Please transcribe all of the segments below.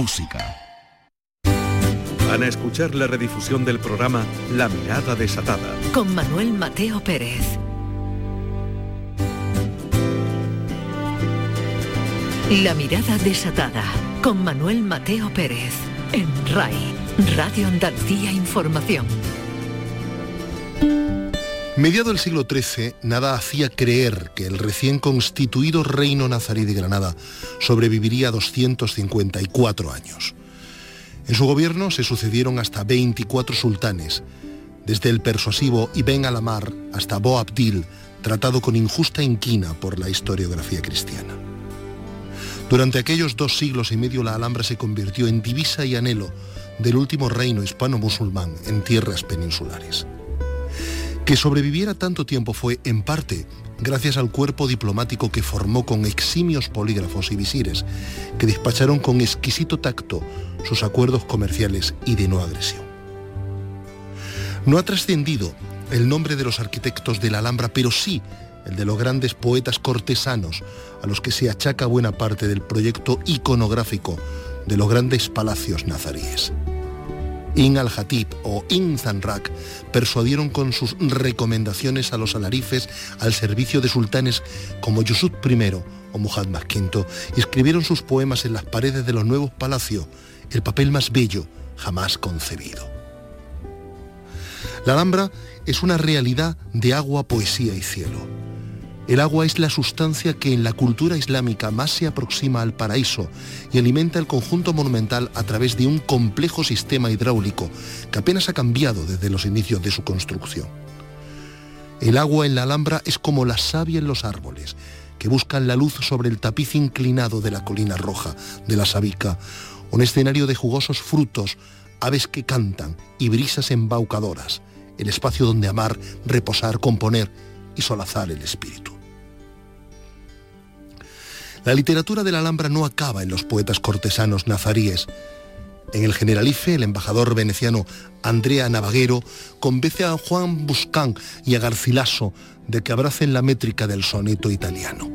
música. Van a escuchar la redifusión del programa La Mirada Desatada. Con Manuel Mateo Pérez. La Mirada Desatada. Con Manuel Mateo Pérez. En RAI. Radio Andalucía Información. Mediado el siglo XIII, nada hacía creer que el recién constituido reino nazarí de Granada sobreviviría 254 años. En su gobierno se sucedieron hasta 24 sultanes, desde el persuasivo Ibn al-Amar hasta Bo Abdil, tratado con injusta inquina por la historiografía cristiana. Durante aquellos dos siglos y medio la Alhambra se convirtió en divisa y anhelo del último reino hispano-musulmán en tierras peninsulares. Que sobreviviera tanto tiempo fue, en parte, gracias al cuerpo diplomático que formó con eximios polígrafos y visires, que despacharon con exquisito tacto sus acuerdos comerciales y de no agresión. No ha trascendido el nombre de los arquitectos de la Alhambra, pero sí el de los grandes poetas cortesanos a los que se achaca buena parte del proyecto iconográfico de los grandes palacios nazaríes. In al-Hatib o In Zanrak persuadieron con sus recomendaciones a los alarifes al servicio de sultanes como Yusuf I o Muhammad V y escribieron sus poemas en las paredes de los nuevos palacios, el papel más bello jamás concebido. La Alhambra es una realidad de agua, poesía y cielo el agua es la sustancia que en la cultura islámica más se aproxima al paraíso y alimenta el conjunto monumental a través de un complejo sistema hidráulico que apenas ha cambiado desde los inicios de su construcción. El agua en la Alhambra es como la savia en los árboles, que buscan la luz sobre el tapiz inclinado de la colina roja de la Sabica, un escenario de jugosos frutos, aves que cantan y brisas embaucadoras, el espacio donde amar, reposar, componer y solazar el espíritu. La literatura de la Alhambra no acaba en los poetas cortesanos nazaríes. En el Generalife, el embajador veneciano Andrea Navaguero convence a Juan Buscán y a Garcilaso de que abracen la métrica del soneto italiano.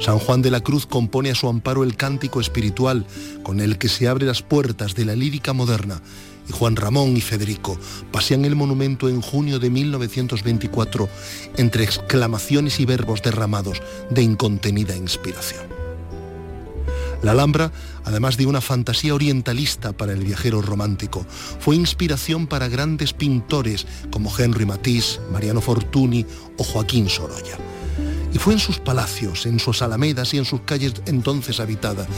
San Juan de la Cruz compone a su amparo el cántico espiritual con el que se abren las puertas de la lírica moderna y Juan Ramón y Federico pasean el monumento en junio de 1924 entre exclamaciones y verbos derramados de incontenida inspiración. La Alhambra, además de una fantasía orientalista para el viajero romántico, fue inspiración para grandes pintores como Henry Matisse, Mariano Fortuny o Joaquín Sorolla y fue en sus palacios, en sus alamedas y en sus calles entonces habitadas,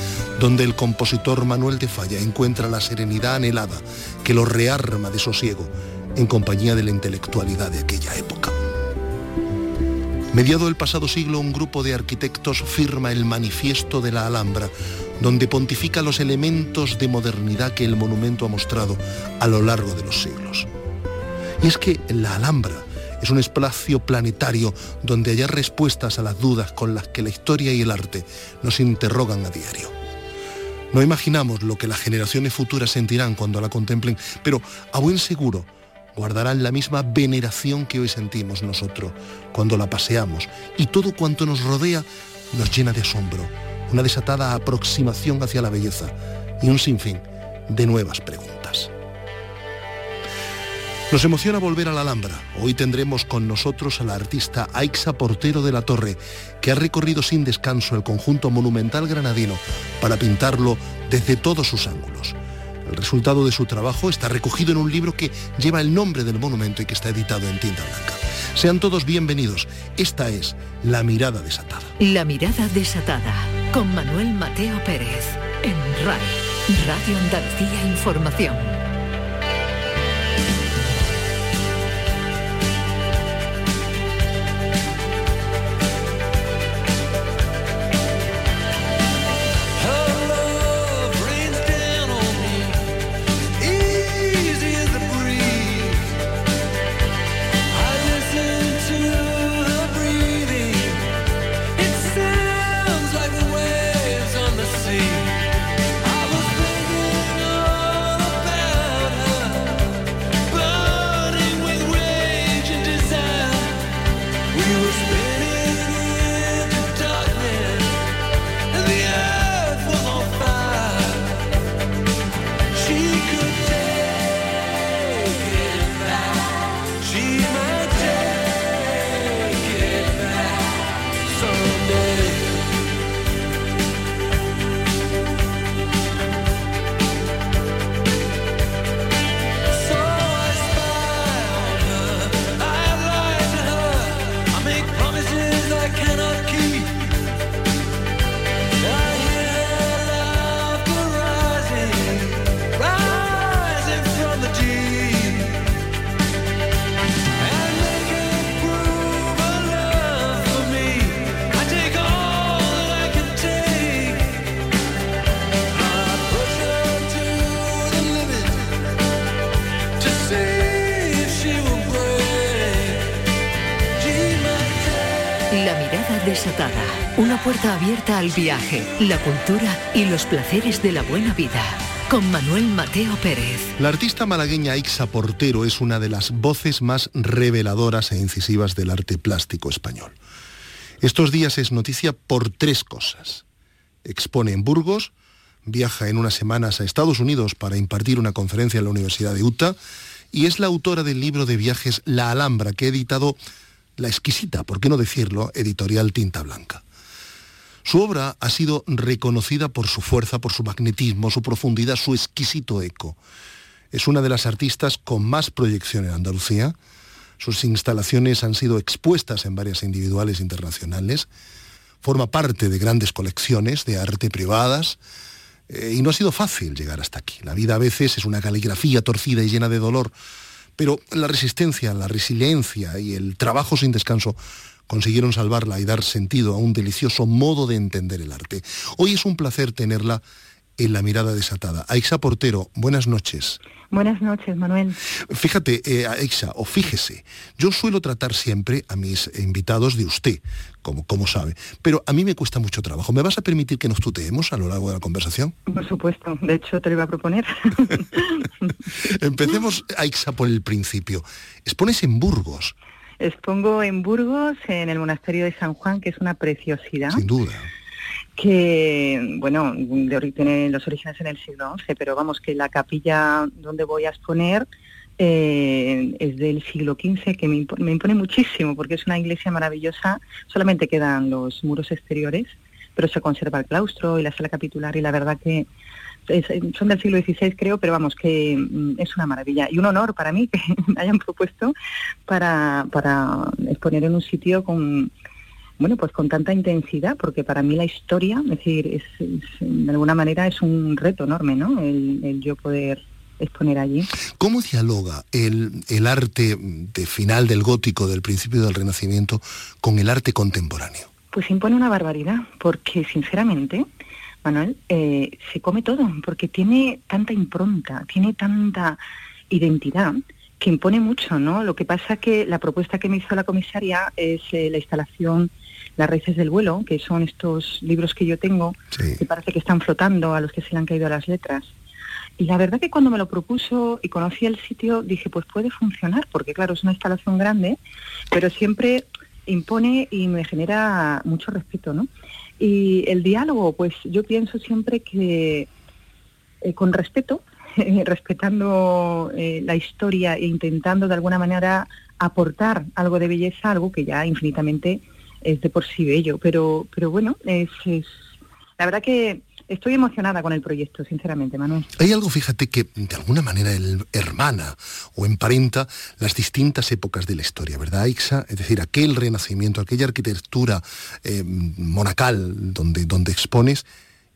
donde el compositor Manuel de Falla encuentra la serenidad anhelada que lo rearma de sosiego en compañía de la intelectualidad de aquella época. Mediado el pasado siglo, un grupo de arquitectos firma el Manifiesto de la Alhambra, donde pontifica los elementos de modernidad que el monumento ha mostrado a lo largo de los siglos. Y es que la Alhambra es un espacio planetario donde hallar respuestas a las dudas con las que la historia y el arte nos interrogan a diario. No imaginamos lo que las generaciones futuras sentirán cuando la contemplen, pero a buen seguro guardarán la misma veneración que hoy sentimos nosotros cuando la paseamos y todo cuanto nos rodea nos llena de asombro, una desatada aproximación hacia la belleza y un sinfín de nuevas preguntas. Nos emociona volver a la Alhambra. Hoy tendremos con nosotros a la artista Aixa Portero de la Torre, que ha recorrido sin descanso el conjunto monumental granadino para pintarlo desde todos sus ángulos. El resultado de su trabajo está recogido en un libro que lleva el nombre del monumento y que está editado en tinta blanca. Sean todos bienvenidos. Esta es La Mirada Desatada. La Mirada Desatada, con Manuel Mateo Pérez, en RAI, Radio Andalucía Información. Abierta al viaje, la cultura y los placeres de la buena vida. Con Manuel Mateo Pérez. La artista malagueña Ixa Portero es una de las voces más reveladoras e incisivas del arte plástico español. Estos días es noticia por tres cosas. Expone en Burgos, viaja en unas semanas a Estados Unidos para impartir una conferencia en la Universidad de Utah y es la autora del libro de viajes La Alhambra que ha editado la exquisita, por qué no decirlo, editorial Tinta Blanca. Su obra ha sido reconocida por su fuerza, por su magnetismo, su profundidad, su exquisito eco. Es una de las artistas con más proyección en Andalucía. Sus instalaciones han sido expuestas en varias individuales internacionales. Forma parte de grandes colecciones de arte privadas. Eh, y no ha sido fácil llegar hasta aquí. La vida a veces es una caligrafía torcida y llena de dolor pero la resistencia, la resiliencia y el trabajo sin descanso consiguieron salvarla y dar sentido a un delicioso modo de entender el arte. Hoy es un placer tenerla en la mirada desatada. Aixa Portero, buenas noches. Buenas noches, Manuel. Fíjate, eh, Aixa, o fíjese, yo suelo tratar siempre a mis invitados de usted, como, como sabe, pero a mí me cuesta mucho trabajo. ¿Me vas a permitir que nos tuteemos a lo largo de la conversación? Por supuesto, de hecho te lo iba a proponer. Empecemos, Aixa, por el principio. Expones en Burgos. Expongo en Burgos, en el monasterio de San Juan, que es una preciosidad. Sin duda que, bueno, de, tiene los orígenes en el siglo XI, pero vamos, que la capilla donde voy a exponer eh, es del siglo XV, que me impone, muchísimo, porque es una iglesia maravillosa, solamente quedan los muros exteriores, pero se conserva el claustro y la sala capitular, y la verdad que son del siglo XVI creo, pero vamos, que mm, es una maravilla y un honor para mí que me hayan propuesto para, para exponer en un sitio con bueno, pues con tanta intensidad, porque para mí la historia, es decir, es, de alguna manera es un reto enorme, ¿no? El, yo poder exponer allí. ¿Cómo dialoga el, el, arte de final del gótico, del principio del Renacimiento, con el arte contemporáneo? Pues impone una barbaridad, porque sinceramente, Manuel, eh, se come todo, porque tiene tanta impronta, tiene tanta identidad que impone mucho, ¿no? Lo que pasa que la propuesta que me hizo la comisaria es eh, la instalación las raíces del vuelo, que son estos libros que yo tengo, que parece que están flotando a los que se le han caído las letras. Y la verdad que cuando me lo propuso y conocí el sitio, dije, pues puede funcionar, porque claro, es una instalación grande, pero siempre impone y me genera mucho respeto, ¿no? Y el diálogo, pues yo pienso siempre que eh, con respeto, respetando eh, la historia e intentando de alguna manera aportar algo de belleza, algo que ya infinitamente es de por sí bello, pero, pero bueno, es, la verdad que estoy emocionada con el proyecto, sinceramente, Manuel. Hay algo, fíjate, que de alguna manera hermana o emparenta las distintas épocas de la historia, ¿verdad, Ixa? Es decir, aquel renacimiento, aquella arquitectura eh, monacal donde, donde expones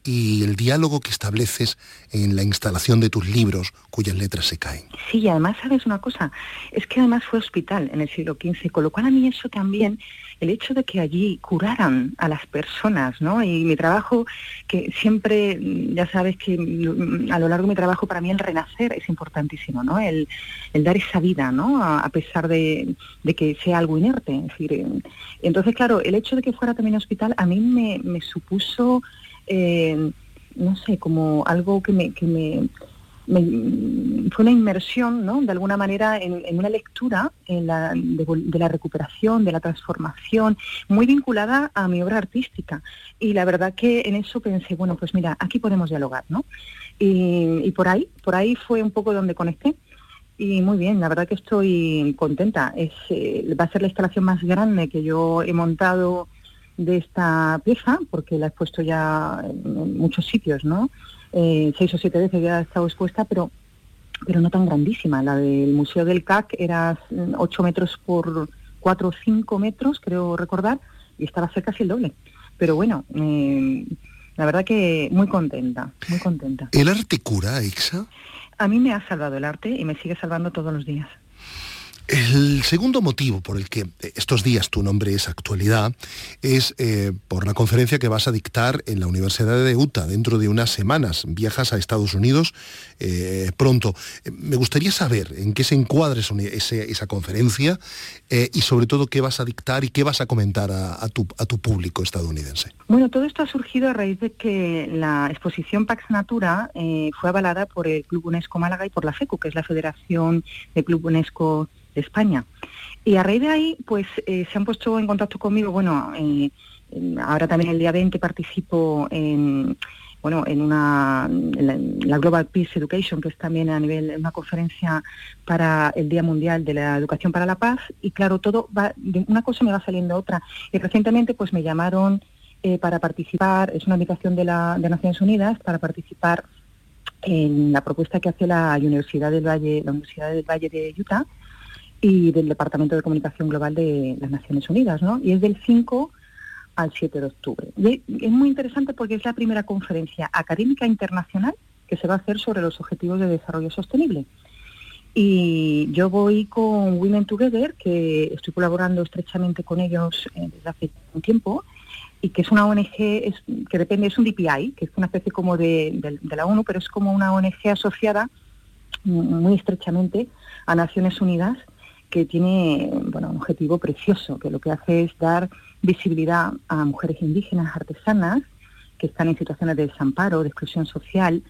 y el diálogo que estableces en la instalación de tus libros cuyas letras se caen. Sí, y además sabes una cosa, es que además fue hospital en el siglo XV, con lo cual a mí eso también, el hecho de que allí curaran a las personas, ¿no? Y mi trabajo, que siempre, ya sabes que a lo largo de mi trabajo para mí el renacer es importantísimo, ¿no? El, dar esa vida, ¿no? A, pesar de, que sea algo inerte. Es decir, eh, entonces, claro, el hecho de que fuera también hospital a mí me supuso eh, no sé, como algo que me, que me, fue una inmersión, ¿no? De alguna manera en, una lectura en la, de, la recuperación, de la transformación, muy vinculada a mi obra artística. Y la verdad que en eso pensé, bueno, pues mira, aquí podemos dialogar, ¿no? Y, por ahí, por ahí fue un poco donde conecté. Y muy bien, la verdad que estoy contenta. Es, eh, va a ser la instalación más grande que yo he montado de esta pieza, porque la he puesto ya en muchos sitios, ¿no? Eh, seis o siete veces ya ha estado expuesta, pero, pero no tan grandísima. La del Museo del CAC era 8 metros por 4 o 5 metros, creo recordar, y estaba cerca casi el doble. Pero bueno, eh, la verdad que muy contenta, muy contenta. ¿El arte cura, Ixa? A mí me ha salvado el arte y me sigue salvando todos los días. El segundo motivo por el que estos días tu nombre es actualidad es eh, por la conferencia que vas a dictar en la Universidad de Utah dentro de unas semanas. Viajas a Estados Unidos eh, pronto. Me gustaría saber en qué se encuadra esa conferencia eh, y sobre todo qué vas a dictar y qué vas a comentar a, tu, a tu público estadounidense. Bueno, todo esto ha surgido a raíz de que la exposición Pax Natura fue avalada por el Club UNESCO Málaga y por la FECU, que es la Federación de Club UNESCO de España. Y a raíz de ahí, pues eh, se han puesto en contacto conmigo, bueno, eh, ahora también el día 20 participo en, bueno, en una la, Global Peace Education, que es también a nivel una conferencia para el Día Mundial de la Educación para la Paz, y claro, todo va, de una cosa me va saliendo otra. Y recientemente pues me llamaron eh, para participar, es una invitación de, la, de Naciones Unidas, para participar en la propuesta que hace la Universidad del Valle, la Universidad del Valle de Utah, y del Departamento de Comunicación Global de las Naciones Unidas, ¿no? Y es del 5 al 7 de octubre. Es muy interesante porque es la primera conferencia académica internacional que se va a hacer sobre los objetivos de desarrollo sostenible. Y yo voy con Women Together, que estoy colaborando estrechamente con ellos eh, desde hace un tiempo, y que es una ONG que depende, es un DPI, que es una especie como de, de la ONU, pero es como una ONG asociada muy estrechamente a Naciones Unidas que tiene bueno, un objetivo precioso, que lo que hace es dar visibilidad a mujeres indígenas artesanas que están en situaciones de desamparo, de exclusión social,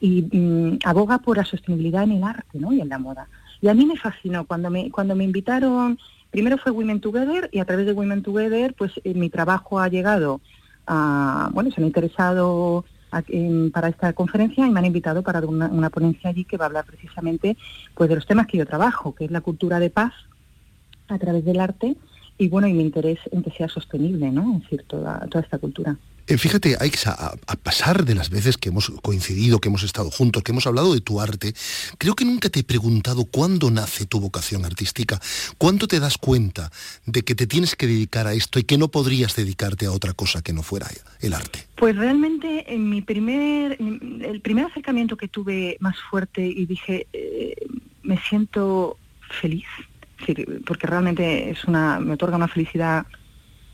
y mm, aboga por la sostenibilidad en el arte ¿no? y en la moda. Y a mí me fascinó cuando me, cuando me invitaron, primero fue Women Together y a través de Women Together pues eh, mi trabajo ha llegado a, bueno, se han interesado para esta conferencia y me han invitado para una, ponencia allí que va a hablar precisamente pues de los temas que yo trabajo, que es la cultura de paz a través del arte y bueno, y mi interés en que sea sostenible, ¿no? Es decir, toda esta cultura. Eh, fíjate, a, a, pasar de las veces que hemos coincidido, que hemos estado juntos, que hemos hablado de tu arte, creo que nunca te he preguntado cuándo nace tu vocación artística, cuándo te das cuenta de que te tienes que dedicar a esto y que no podrías dedicarte a otra cosa que no fuera el arte. Pues realmente en mi primer, el primer acercamiento que tuve más fuerte y dije, eh, me siento feliz, porque realmente es una, me otorga una felicidad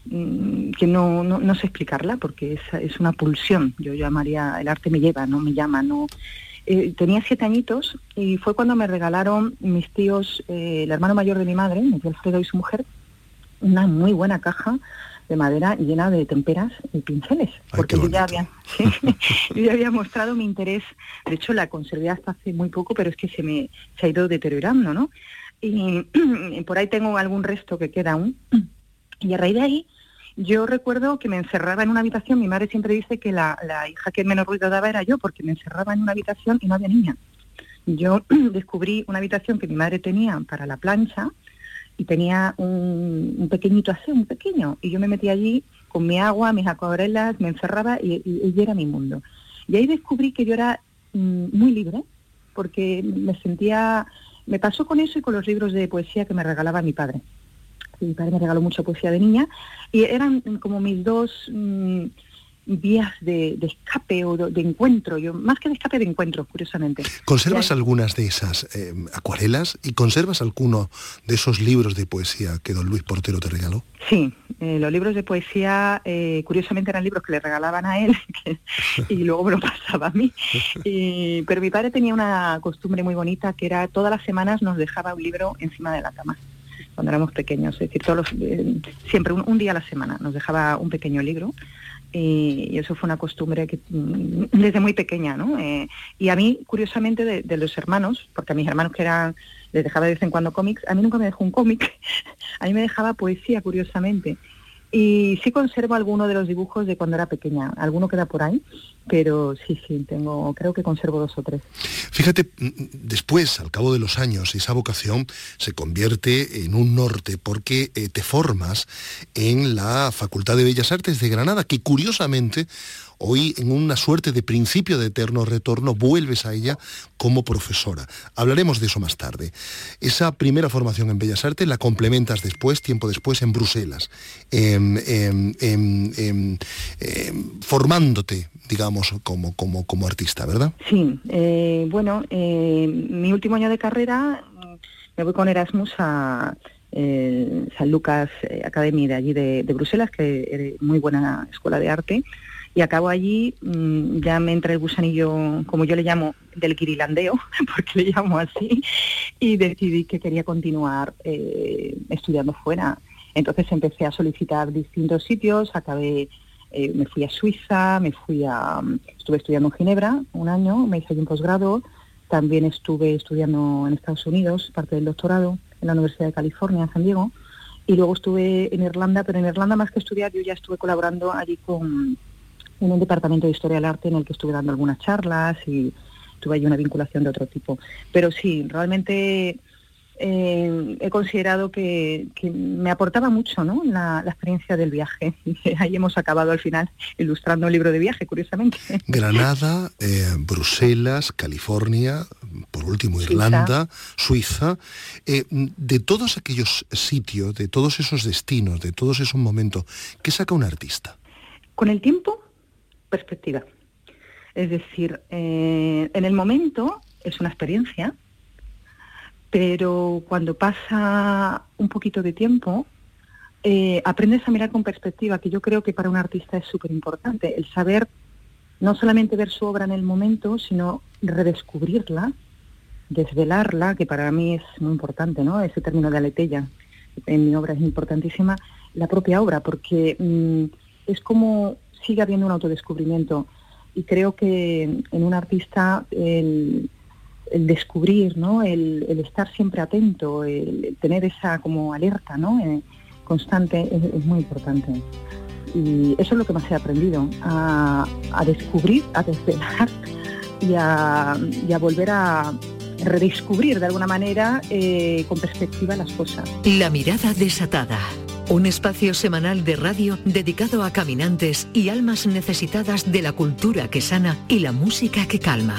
que no, no, sé explicarla porque es, es, una pulsión. Yo llamaría, el arte me lleva, no me llama, no. Eh, tenía siete añitos y fue cuando me regalaron mis tíos, eh, el hermano mayor de mi madre, mi tío Alfredo y su mujer, una muy buena caja de madera llena de temperas y pinceles, porque yo ya, había, yo ya había mostrado mi interés, de hecho la conservé hasta hace muy poco, pero es que se me se ha ido deteriorando, ¿no? Y por ahí tengo algún resto que queda aún, y a raíz de ahí yo recuerdo que me encerraba en una habitación, mi madre siempre dice que la, hija que menos ruido daba era yo, porque me encerraba en una habitación y no había niña. Yo descubrí una habitación que mi madre tenía para la plancha y tenía un, pequeñito así, un pequeño, y yo me metí allí con mi agua, mis acuarelas, me encerraba y, y, era mi mundo. Y ahí descubrí que yo era mm, muy libre, porque me sentía, me pasó con eso y con los libros de poesía que me regalaba mi padre mi padre me regaló mucha poesía de niña, y eran como mis dos mm, vías de, escape o de, encuentro, yo más que de escape de encuentro, curiosamente. ¿Conservas algunas de esas eh, acuarelas y conservas alguno de esos libros de poesía que don Luis Portero te regaló? Sí, eh, los libros de poesía, eh, curiosamente eran libros que le regalaban a él y luego me lo pasaba a mí. pero mi padre tenía una costumbre muy bonita que era todas las semanas nos dejaba un libro encima de la cama cuando éramos pequeños, es decir, todos eh, siempre un, día a la semana nos dejaba un pequeño libro y, eso fue una costumbre que mm, desde muy pequeña, ¿no? Eh, y a mí, curiosamente, de, los hermanos, porque a mis hermanos que eran, les dejaba de vez en cuando cómics, a mí nunca me dejó un cómic, a mí me dejaba poesía, curiosamente. Y sí conservo alguno de los dibujos de cuando era pequeña. Alguno queda por ahí, pero sí, sí, tengo, creo que conservo dos o tres. Fíjate, mm, después, al cabo de los años, esa vocación se convierte en un norte porque eh, te formas en la Facultad de Bellas Artes de Granada, que curiosamente Hoy, en una suerte de principio de eterno retorno, vuelves a ella como profesora. Hablaremos de eso más tarde. Esa primera formación en Bellas Artes la complementas después, tiempo después, en Bruselas, em, em, em, formándote, digamos, como, como, como artista, ¿verdad? Sí, eh, bueno, eh, mi último año de carrera me voy con Erasmus a eh, San Lucas Academy de allí de, Bruselas, que es muy buena escuela de arte, y acabo allí, mm, ya me entra el gusanillo, como yo le llamo, del kirilandeo, porque le llamo así, y decidí que quería continuar eh, estudiando fuera. Entonces empecé a solicitar distintos sitios, acabé, me fui a Suiza, me fui a, estuve estudiando en Ginebra un año, me hice allí un posgrado, también estuve estudiando en Estados Unidos, parte del doctorado, en la Universidad de California, en San Diego, y luego estuve en Irlanda, pero en Irlanda más que estudiar, yo ya estuve colaborando allí con en un departamento de historia del arte en el que estuve dando algunas charlas y tuve ahí una vinculación de otro tipo. Pero sí, realmente eh, he considerado que, me aportaba mucho ¿no? la, experiencia del viaje. Ahí hemos acabado al final ilustrando un libro de viaje, curiosamente. Granada, eh, Bruselas, California, por último Irlanda, Suiza. Eh, de todos aquellos sitios, de todos esos destinos, de todos esos momentos, ¿qué saca un artista? Con el tiempo, perspectiva. Es decir, en el momento es una experiencia, pero cuando pasa un poquito de tiempo, eh, aprendes a mirar con perspectiva, que yo creo que para un artista es súper importante, el saber no solamente ver su obra en el momento, sino redescubrirla, desvelarla, que para mí es muy importante, ¿no? Ese término de aletella en mi obra es importantísima, la propia obra, porque mm, es como sigue habiendo un autodescubrimiento. Y creo que en un artista el, descubrir, ¿no? El, estar siempre atento, el, tener esa como alerta ¿no? Eh, constante es, muy importante. Y eso es lo que más he aprendido, a, descubrir, a desvelar y a, y a, volver a redescubrir de alguna manera eh, con perspectiva las cosas. La mirada desatada. Un espacio semanal de radio dedicado a caminantes y almas necesitadas de la cultura que sana y la música que calma.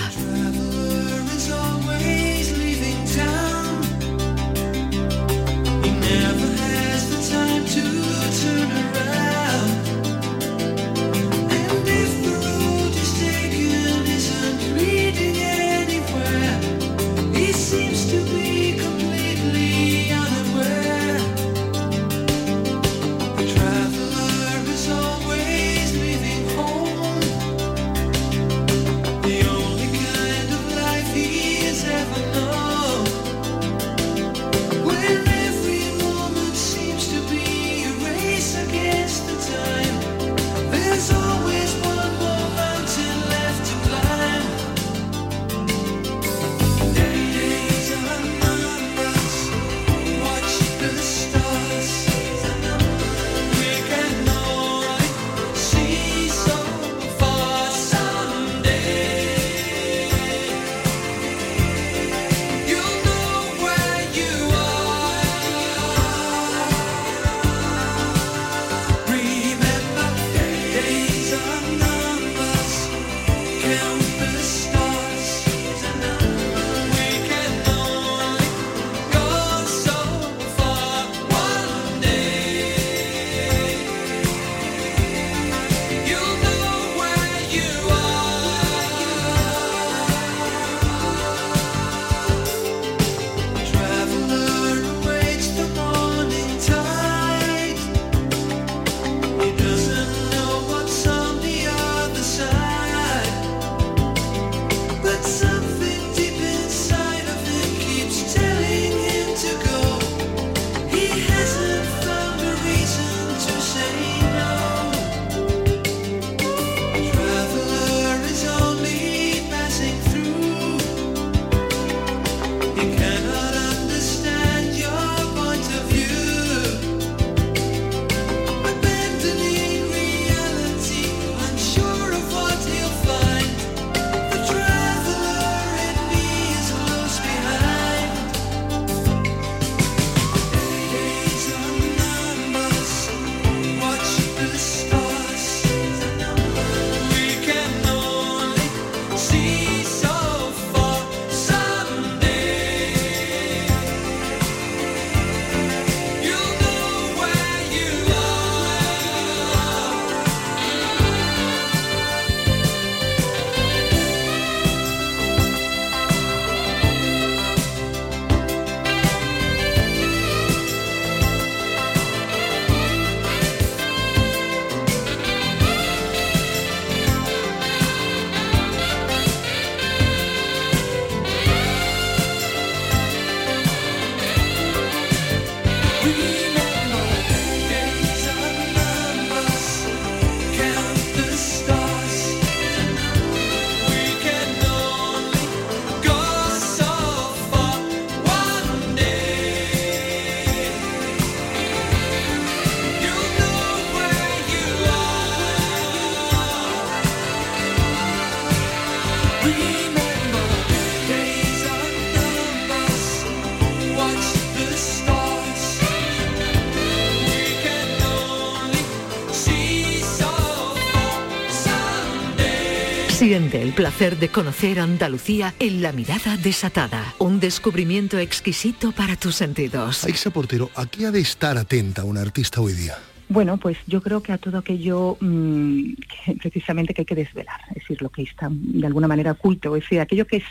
Siente el placer de conocer Andalucía en la mirada desatada. Un descubrimiento exquisito para tus sentidos. Aixa Portero, ¿a qué ha de estar atenta una artista hoy día? Bueno, pues yo creo que a todo aquello mm, precisamente que hay que desvelar, es decir, lo que está de alguna manera oculto, es decir, aquello que es,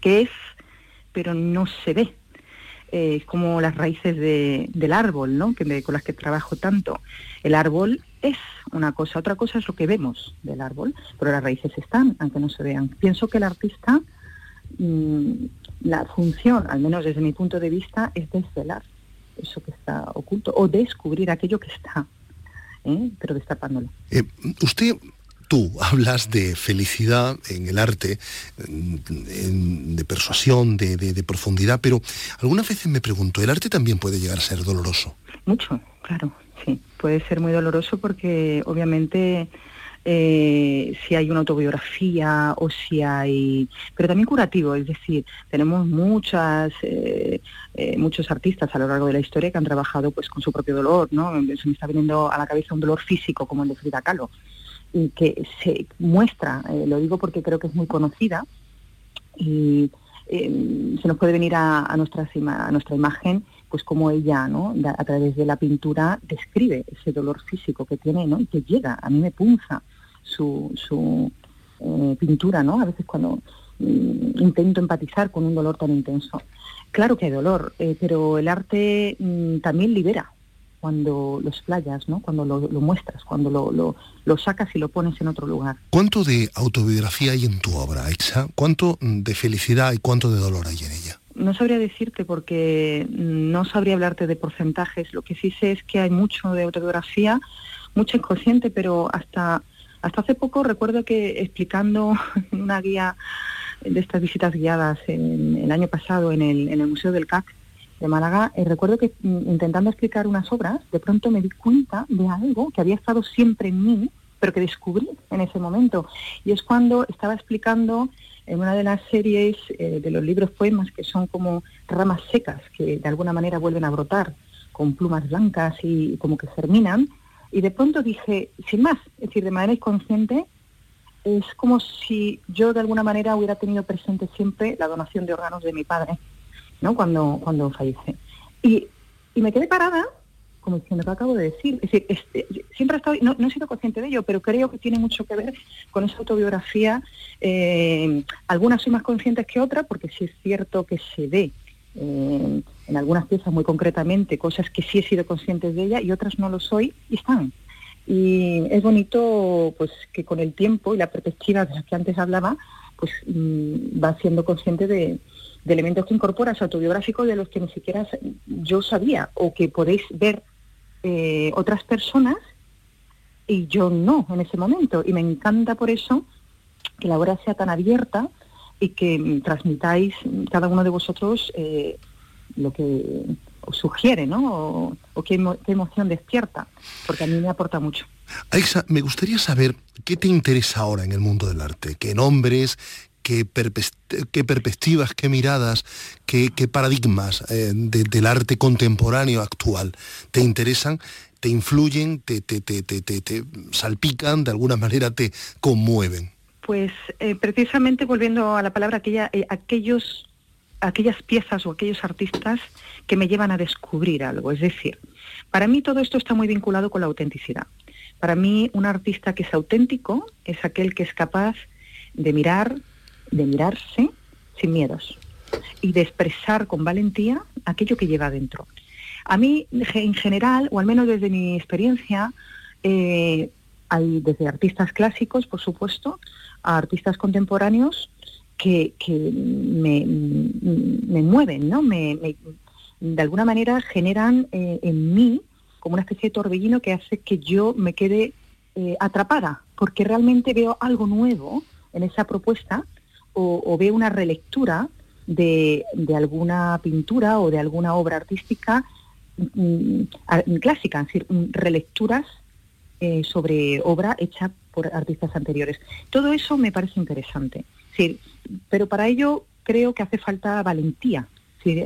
que es pero no se ve. Eh, es como las raíces del árbol, ¿no? Que con las que trabajo tanto. El árbol es una cosa, otra cosa es lo que vemos del árbol, pero las raíces están, aunque no se vean. Pienso que el artista, mm, la función, al menos desde mi punto de vista, es desvelar eso que está oculto o descubrir aquello que está, ¿eh? pero destapándolo. Eh, usted tú hablas de felicidad en el arte, de persuasión, de, profundidad, pero algunas veces me pregunto, ¿el arte también puede llegar a ser doloroso? Mucho, claro, sí. Puede ser muy doloroso porque obviamente eh, si hay una autobiografía o si hay, pero también curativo, es decir, tenemos muchas, eh, eh, muchos artistas a lo largo de la historia que han trabajado pues con su propio dolor, ¿no? Se me está viniendo a la cabeza un dolor físico como el de Frida Kahlo, y que se muestra, eh, lo digo porque creo que es muy conocida, y eh, se nos puede venir a, nuestra, a nuestra imagen pues como ella, ¿no? a través de la pintura, describe ese dolor físico que tiene, ¿no? Y que llega, a mí me punza su, su eh, pintura, ¿no? A veces cuando mm, intento empatizar con un dolor tan intenso. Claro que hay dolor, pero el arte mm, también libera, cuando lo explayas, ¿no? cuando lo, muestras, cuando lo, sacas y lo pones en otro lugar. ¿Cuánto de autobiografía hay en tu obra, Aixa? ¿Cuánto de felicidad y cuánto de dolor hay en ella? No sabría decirte porque no sabría hablarte de porcentajes. Lo que sí sé es que hay mucho de autobiografía, mucho inconsciente, pero hasta, hasta hace poco recuerdo que explicando en una guía de estas visitas guiadas en, el año pasado en el, en el Museo del CAC, de Málaga, eh, recuerdo que mm, intentando explicar unas obras, de pronto me di cuenta de algo que había estado siempre en mí, pero que descubrí en ese momento. Y es cuando estaba explicando en una de las series eh, de los libros poemas que son como ramas secas que de alguna manera vuelven a brotar con plumas blancas y como que germinan. Y de pronto dije, sin más, es decir, de manera inconsciente, es como si yo de alguna manera hubiera tenido presente siempre la donación de órganos de mi padre. ¿no? Cuando, cuando fallece. Y, y me quedé parada, como diciendo que acabo de decir. Es decir, este, siempre he estado, no, he sido consciente de ello, pero creo que tiene mucho que ver con esa autobiografía. Eh, algunas soy más conscientes que otras, porque sí es cierto que se ve eh, en algunas piezas muy concretamente cosas que sí he sido consciente de ella y otras no lo soy y están. Y es bonito pues que con el tiempo y la perspectiva de la que antes hablaba, pues mm, va siendo consciente de, de elementos que incorporas autobiográficos de los que ni siquiera yo sabía o que podéis ver eh, otras personas y yo no en ese momento. Y me encanta por eso que la obra sea tan abierta y que transmitáis cada uno de vosotros eh, lo que os sugiere, ¿no? O, qué, emoción despierta, porque a mí me aporta mucho. Aixa, me gustaría saber qué te interesa ahora en el mundo del arte, qué nombres, qué, perspectivas, qué miradas, qué, paradigmas eh, del arte contemporáneo actual te interesan, te influyen, te, te, salpican, de alguna manera te conmueven. Pues eh, precisamente volviendo a la palabra, aquella, eh, aquellos, aquellas piezas o aquellos artistas que me llevan a descubrir algo. Es decir, para mí todo esto está muy vinculado con la autenticidad. Para mí un artista que es auténtico es aquel que es capaz de mirar, de mirarse sin miedos y de expresar con valentía aquello que lleva dentro. A mí, en general, o al menos desde mi experiencia, eh, hay desde artistas clásicos, por supuesto, a artistas contemporáneos que, me, mueven, ¿no? Me, de alguna manera generan eh, en mí como una especie de torbellino que hace que yo me quede eh, atrapada, porque realmente veo algo nuevo en esa propuesta o, ve una relectura de, alguna pintura o de alguna obra artística mm, clásica, es decir, mm, relecturas eh, sobre obra hecha por artistas anteriores. Todo eso me parece interesante. pero para ello creo que hace falta valentía.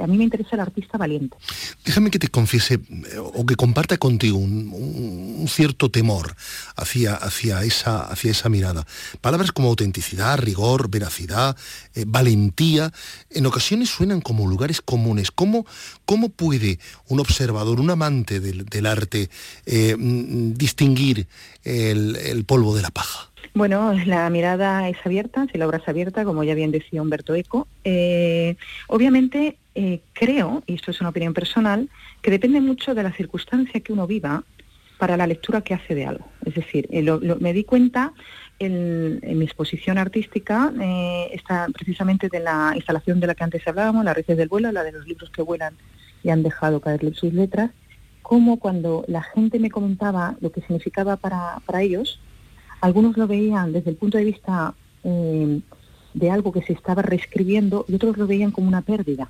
A mí me interesa el artista valiente. Déjame que te confiese eh, o que comparta contigo un, cierto temor hacia, hacia, esa, hacia esa mirada. Palabras como autenticidad, rigor, veracidad, eh, valentía, en ocasiones suenan como lugares comunes. ¿Cómo, cómo puede un observador, un amante del, arte, eh, mm, distinguir el polvo de la paja? Bueno, la mirada es abierta, si la obra es abierta, como ya bien decía Humberto Eco. Eh, obviamente eh, creo, y esto es una opinión personal, que depende mucho de la circunstancia que uno viva para la lectura que hace de algo. Es decir, eh, me di cuenta en, mi exposición artística, está precisamente de la instalación de la que antes hablábamos, la redes del vuelo, la de los libros que vuelan y han dejado caer sus letras, como cuando la gente me comentaba lo que significaba para, para ellos, algunos lo veían desde el punto de vista eh, de algo que se estaba reescribiendo y otros lo veían como una pérdida.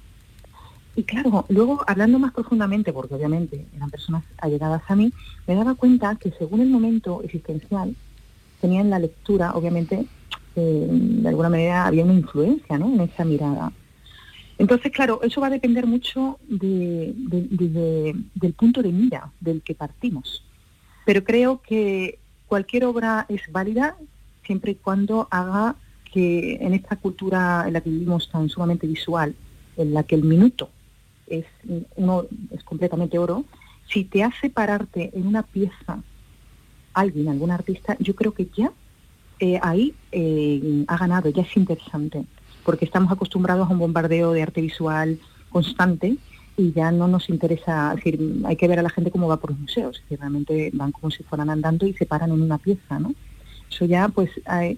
Y claro, luego hablando más profundamente, porque obviamente eran personas allegadas a mí, me daba cuenta que según el momento existencial, tenían la lectura, obviamente, eh, de alguna manera había una influencia en esa mirada. Entonces, claro, eso va a depender mucho del punto de mira del que partimos. Pero creo que cualquier obra es válida siempre y cuando haga que en esta cultura en la que vivimos tan sumamente visual, en la que el minuto es, uno, es completamente oro, si te hace pararte en una pieza alguien, algún artista, yo creo que ya eh, ahí eh, ha ganado, ya es interesante, porque estamos acostumbrados a un bombardeo de arte visual constante y ya no nos interesa, es decir, hay que ver a la gente cómo va por los museos, que realmente van como si fueran andando y se paran en una pieza, ¿no? Eso ya, pues, eh,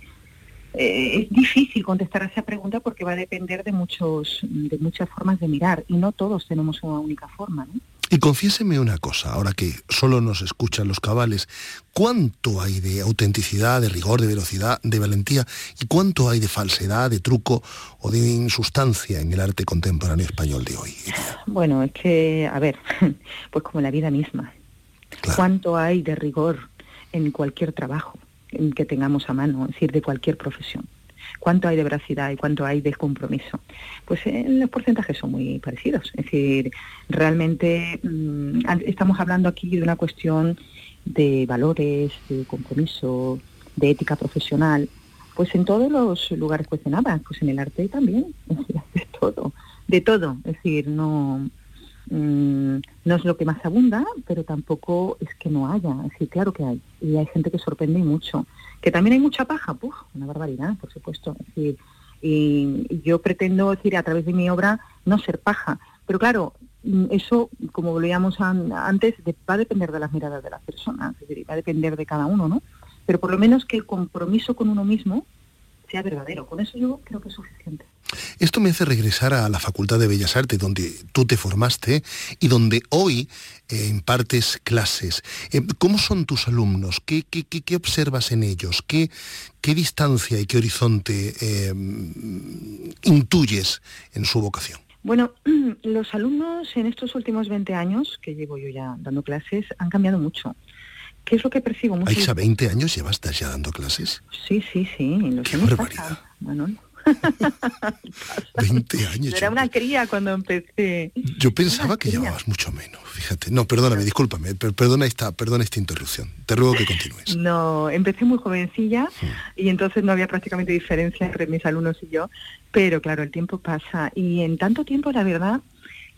es difícil contestar a esa pregunta porque va a depender de muchos, de muchas formas de mirar y no todos tenemos una única forma, ¿no? Y confiéseme una cosa, ahora que solo nos escuchan los cabales, ¿cuánto hay de autenticidad, de rigor, de velocidad, de valentía y cuánto hay de falsedad, de truco o de insustancia en el arte contemporáneo español de hoy? Bueno, es que, a ver, pues como la vida misma. ¿Cuánto hay de rigor en cualquier trabajo que tengamos a mano, es decir, de cualquier profesión? ¿Cuánto hay de veracidad y cuánto hay de compromiso? Pues eh, los porcentajes son muy parecidos. Es decir, realmente mm, estamos hablando aquí de una cuestión de valores, de compromiso, de ética profesional, pues en todos los lugares cuestionadas, pues en el arte también, de todo, de todo, es decir, no, mm, no es lo que más abunda, pero tampoco es que no haya, es decir, claro que hay, y hay gente que sorprende mucho. Que también hay mucha paja, pues, una barbaridad, por supuesto. y, yo pretendo decir a través de mi obra no ser paja. Pero claro, mm, eso, como veíamos antes, va a depender de las miradas de las personas, va a depender de cada uno, ¿no? Pero por lo menos que el compromiso con uno mismo sea verdadero. Con eso yo creo que es suficiente. Esto me hace regresar a la Facultad de Bellas Artes, donde tú te formaste y donde hoy eh, impartes clases. Eh, ¿Cómo son tus alumnos? ¿Qué, qué, observas en ellos? ¿Qué, ¿Qué, distancia y qué horizonte eh, intuyes en su vocación? Bueno, los alumnos en estos últimos 20 años que llevo yo ya dando clases han cambiado mucho. ¿Qué es lo que percibo mucho? ¿Aixa, 20 años llevas ya dando clases? Sí, sí, sí. Los Qué barbaridad. 20 años. era una cría cuando empecé. Yo pensaba que llevabas mucho menos, fíjate. No, perdóname, discúlpame, perdona esta, perdona esta interrupción. Te ruego que continúes. No, empecé muy jovencilla y entonces no había prácticamente diferencia entre mis alumnos y yo, pero claro, el tiempo pasa y en tanto tiempo, la verdad,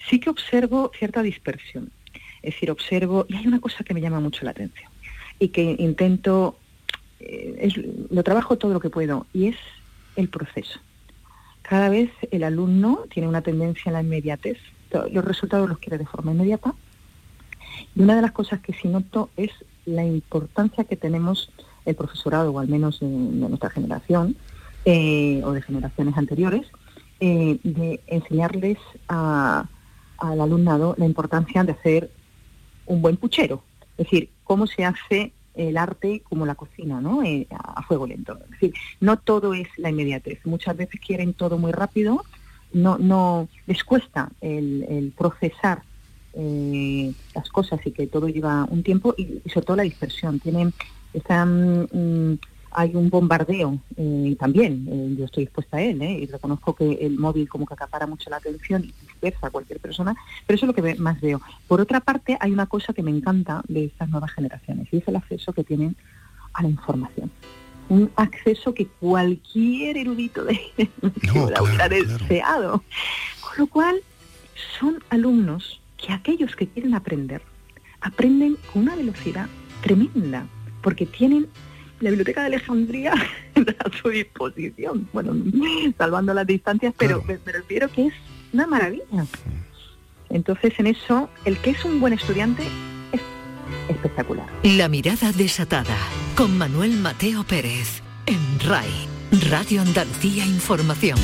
sí que observo cierta dispersión. Es decir, observo, y hay una cosa que me llama mucho la atención y que intento, eh, lo trabajo todo lo que puedo, y es el proceso. Cada vez el alumno tiene una tendencia a la inmediatez, los resultados los quiere de forma inmediata, y una de las cosas que sí noto es la importancia que tenemos el profesorado, o al menos de, nuestra generación, eh, o de generaciones anteriores, eh, de enseñarles al alumnado la importancia de hacer un buen puchero, es decir, cómo se hace el arte como la cocina, ¿no? Eh, a fuego lento. Es decir, no todo es la inmediatez. Muchas veces quieren todo muy rápido, no, no les cuesta el, procesar eh, las cosas y que todo lleva un tiempo y, sobre todo la dispersión. Tienen, están, mm, hay un bombardeo eh, también, eh, yo estoy expuesta a él, ¿eh? y reconozco que el móvil como que acapara mucho la atención y dispersa a cualquier persona, pero eso es lo que más veo. Por otra parte, hay una cosa que me encanta de estas nuevas generaciones, y es el acceso que tienen a la información. Un acceso que cualquier erudito de no, deseado. Con lo cual, son alumnos que aquellos que quieren aprender, aprenden con una velocidad tremenda, porque tienen la Biblioteca de Alejandría a su disposición. Bueno, salvando las distancias, pero me, refiero que es una maravilla. Entonces, en eso, el que es un buen estudiante es espectacular. La mirada desatada con Manuel Mateo Pérez en RAI, Radio Andalucía Información.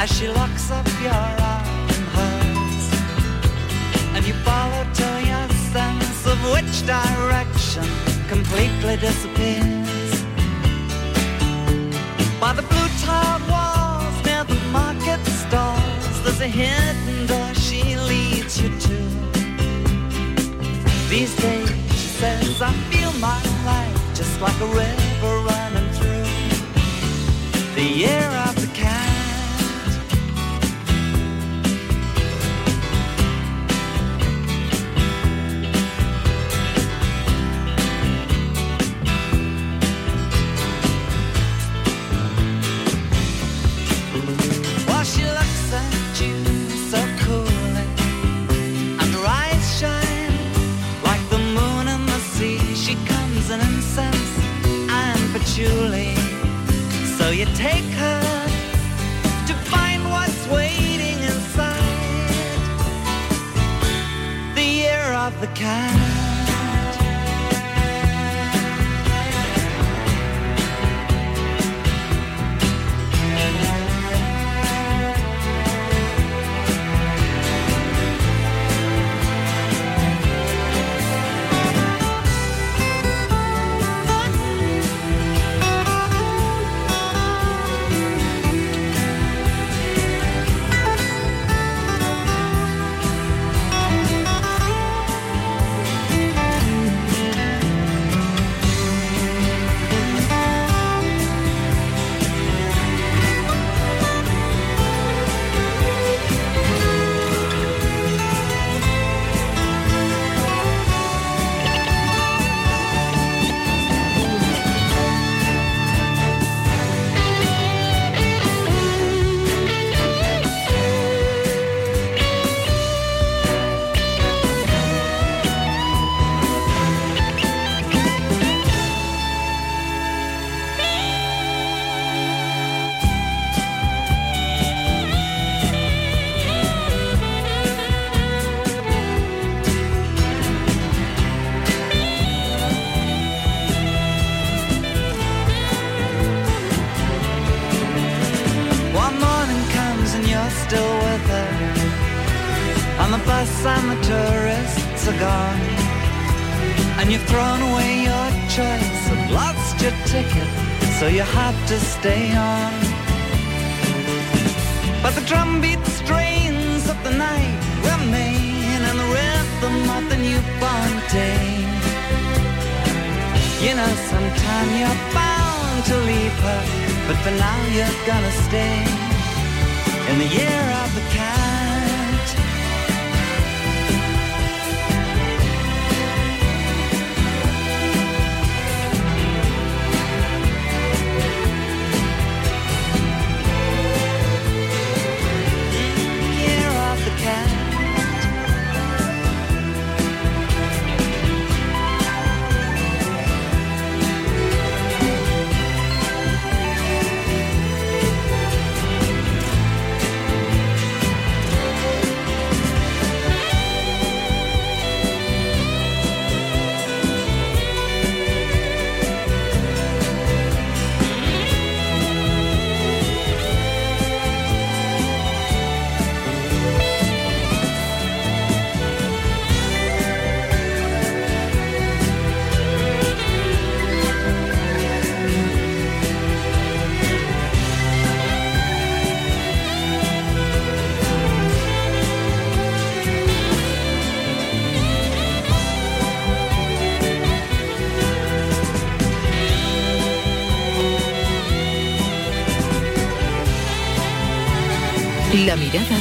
as she locks up your arm hers. And you follow till your sense of which direction completely disappears. By the blue tiled walls near the market stalls, there's a hidden door she leads you to. These days, she says, I feel my life just like a river running through the air of the cat. you take her?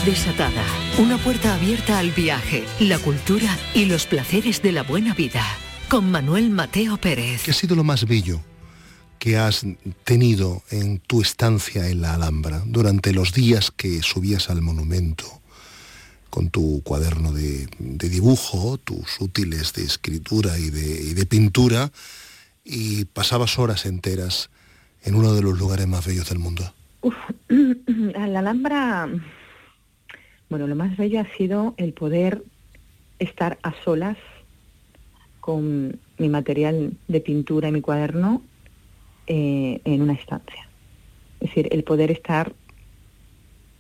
Desatada. Una puerta abierta al viaje, la cultura y los placeres de la buena vida. Con Manuel Mateo Pérez. ¿Qué ha sido lo más bello que has tenido en tu estancia en la Alhambra durante los días que subías al monumento? con tu cuaderno de, dibujo, tus útiles de escritura y de, y de pintura, y pasabas horas enteras en uno de los lugares más bellos del mundo. Uf, la Alhambra, bueno, lo más bello ha sido el poder estar a solas con mi material de pintura y mi cuaderno eh, en una estancia. Es decir, el poder estar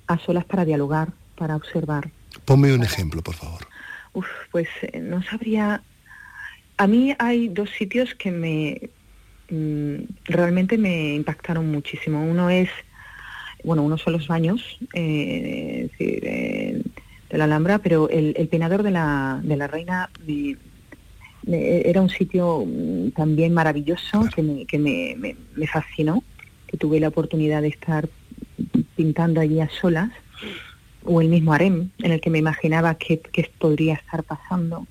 a solas para dialogar, para observar. Ponme un ejemplo, por favor. Uf, pues eh, no sabría... A mí hay dos sitios que me mm, realmente me impactaron muchísimo. Uno es bueno, uno son los baños eh, de, la Alhambra, pero el, el peinador de la, de la reina era un sitio mm, también maravilloso que, me, que me, fascinó, que tuve la oportunidad de estar pintando allí a solas, o el mismo harem, en el que me imaginaba qué, podría estar pasando.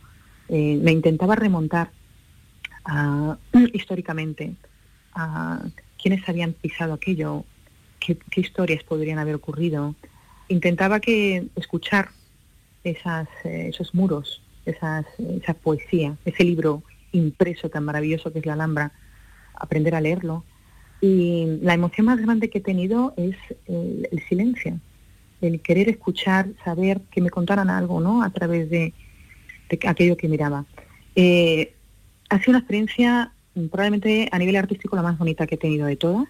Eh, me intentaba remontar a, históricamente a quienes habían pisado aquello, qué, historias podrían haber ocurrido. Intentaba que escuchar eh, esos muros, esa poesía, ese libro impreso tan maravilloso que es la Alhambra, aprender a leerlo. Y la emoción más grande que he tenido es el, silencio, el querer escuchar, saber que me contaran algo, ¿no? A través de, aquello que miraba. Eh, ha sido una experiencia probablemente a nivel artístico la más bonita que he tenido de todas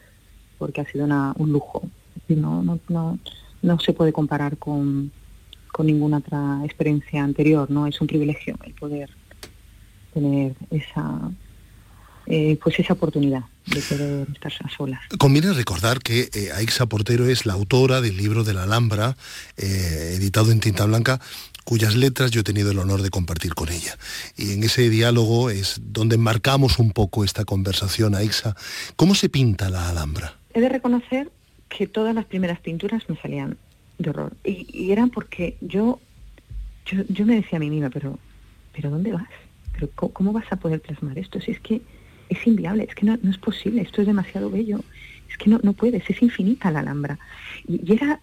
porque ha sido un lujo. No, no, no, no se puede comparar con, con ninguna otra experiencia anterior, ¿no? Es un privilegio el poder tener esa eh, pues esa oportunidad de poder estar a solas. Conviene recordar que eh, Aixa Portero es la autora del libro de la Alhambra, eh, editado en tinta blanca, cuyas letras yo he tenido el honor de compartir con ella. Y en ese diálogo es donde marcamos un poco esta conversación, Aixa. ¿Cómo se pinta la Alhambra? He de reconocer que todas las primeras pinturas me salían de horror. Y, eran porque yo, yo, me decía a mí misma, pero, pero ¿dónde vas? ¿Pero cómo, vas a poder plasmar esto? Si es que es inviable, es que no, es posible, esto es demasiado bello, es que no, no puedes, es infinita la Alhambra. Y, era,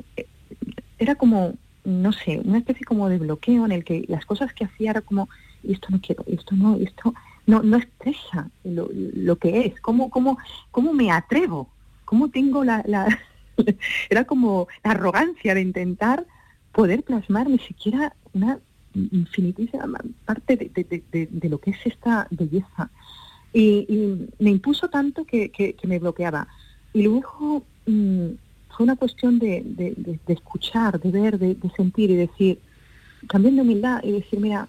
era como, no sé, una especie como de bloqueo en el que las cosas que hacía era como, esto no quiero, esto no, esto no, no expresa lo, lo que es, cómo, cómo, cómo me atrevo cómo tengo la, era como la arrogancia de intentar poder plasmar ni siquiera una infinitísima parte de, lo que es esta belleza. Y, me impuso tanto que, me bloqueaba. Y luego mm, fue una cuestión de, escuchar, de ver, de, sentir y decir, también de humildad y decir, mira,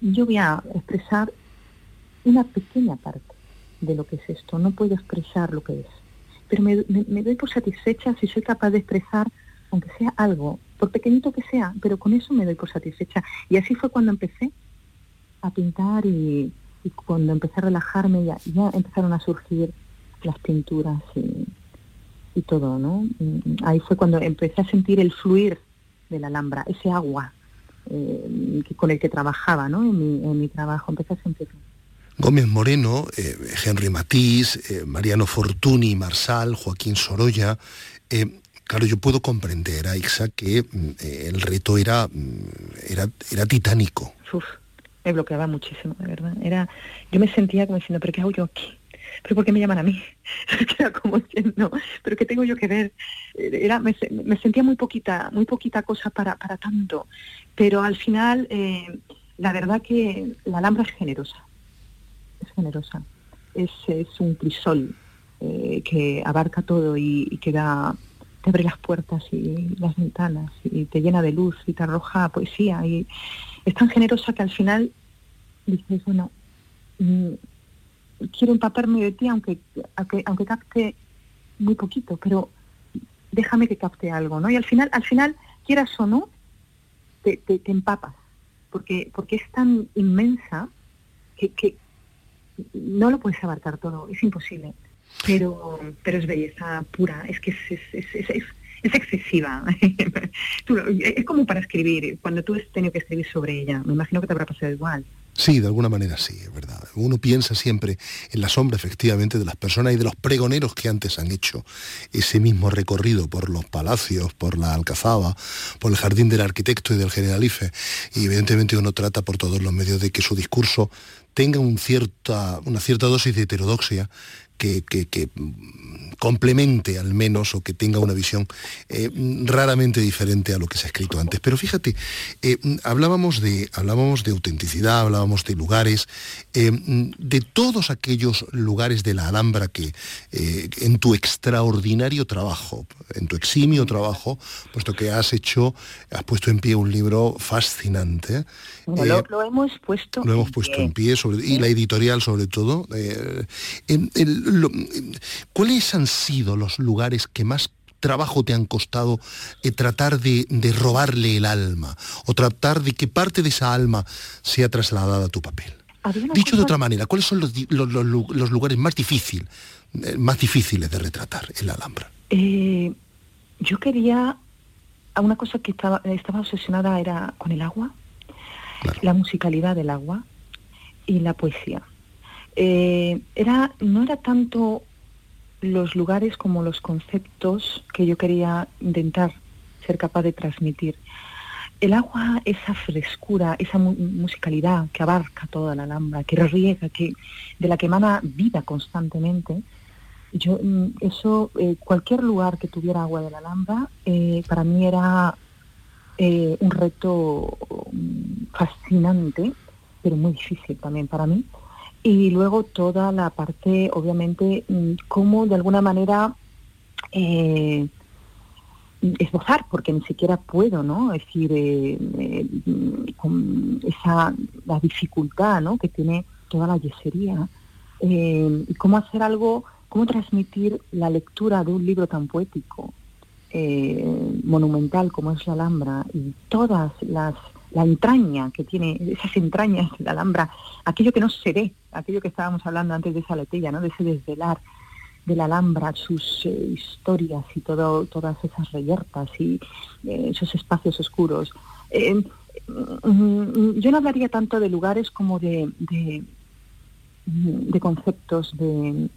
yo voy a expresar una pequeña parte de lo que es esto, no puedo expresar lo que es pero me, doy por satisfecha si soy capaz de expresar aunque sea algo, por pequeñito que sea, pero con eso me doy por satisfecha. Y así fue cuando empecé a pintar y, cuando empecé a relajarme ya, ya empezaron a surgir las pinturas y, y todo, ¿no? Ahí fue cuando empecé a sentir el fluir de la Alhambra, ese agua eh, con el que trabajaba, ¿no? En mi, en mi trabajo, empecé a sentirlo. Gómez Moreno, eh, Henry Matisse, eh, Mariano Fortuny, Marsal, Joaquín Sorolla. claro, yo puedo comprender, Aixa, que mm, el reto era, mm, era, era titánico. Uf, me bloqueaba muchísimo, de verdad. Era, yo me sentía como diciendo, ¿pero qué hago yo aquí? ¿pero por qué me llaman a mí? Era como ¿pero qué tengo yo que ver? Era, me, sentía muy poquita, muy poquita cosa para, para tanto. Pero al final, eh, la verdad que la Alhambra es generosa. Generosa. Es, un crisol eh, que abarca todo y, que da, te abre las puertas y las ventanas y te llena de luz y te arroja poesía. Y es tan generosa que al final dices, bueno, mm, quiero empaparme de ti aunque, aunque, capte muy poquito, pero déjame que capte algo, ¿no? Y al final, al final, quieras o no, te, te, empapas, porque, porque es tan inmensa que, que, no lo puedes abarcar todo, es imposible. Pero, pero es belleza pura, es que es, es, es, es, es excesiva. es como para escribir, cuando tú has tenido que escribir sobre ella, me imagino que te habrá pasado igual. Sí, de alguna manera sí, es verdad. Uno piensa siempre en la sombra, efectivamente, de las personas y de los pregoneros que antes han hecho ese mismo recorrido por los palacios, por la Alcazaba, por el Jardín del Arquitecto y del Generalife. Y evidentemente uno trata por todos los medios de que su discurso tenga cierta, una cierta dosis de heterodoxia que, complemente al menos o que tenga una visión eh, raramente diferente a lo que se ha escrito antes. Pero fíjate, eh, hablábamos, de, hablábamos de autenticidad, hablábamos de lugares, eh, de todos aquellos lugares de la Alhambra que en tu extraordinario trabajo, en tu eximio trabajo, puesto que has hecho, has puesto en pie un libro fascinante. lo, hemos puesto. Lo hemos puesto en pie, sobre, y la editorial sobre todo. el, ¿Cuáles han sido los lugares que más trabajo te han costado eh, tratar de, robarle el alma o tratar de que parte de esa alma sea trasladada a tu papel? Dicho de otra manera, ¿cuáles son los, lugares más, difícil, eh, más difíciles de retratar en la Alhambra? Eh, yo quería, una cosa que estaba, estaba obsesionada era con el agua, la musicalidad del agua y la poesía. Eh, era, no era tanto los lugares como los conceptos que yo quería intentar ser capaz de transmitir. El agua, esa frescura, esa musicalidad que abarca toda la Alhambra, que riega, que, de la que emana vida constantemente, yo, mm, eso, eh, cualquier lugar que tuviera agua de la Alhambra, eh, para mí era un reto mm, fascinante, pero muy difícil también para mí. Y luego toda la parte, obviamente, mm, cómo de alguna manera eh, esbozar, porque ni siquiera puedo, ¿no? Es decir, eh, eh, con esa, la dificultad, ¿no? Que tiene toda la yesería. y cómo hacer algo, cómo transmitir la lectura de un libro tan poético, monumental como es la Alhambra, y todas las la entraña que tiene, esas entrañas de la Alhambra, aquello que no se ve, aquello que estábamos hablando antes de esa letilla, ¿no? de ese desvelar de la Alhambra, sus eh, historias y todo, todas esas reyertas y eh, esos espacios oscuros. Eh, mm, yo no hablaría tanto de lugares como de, de, conceptos de,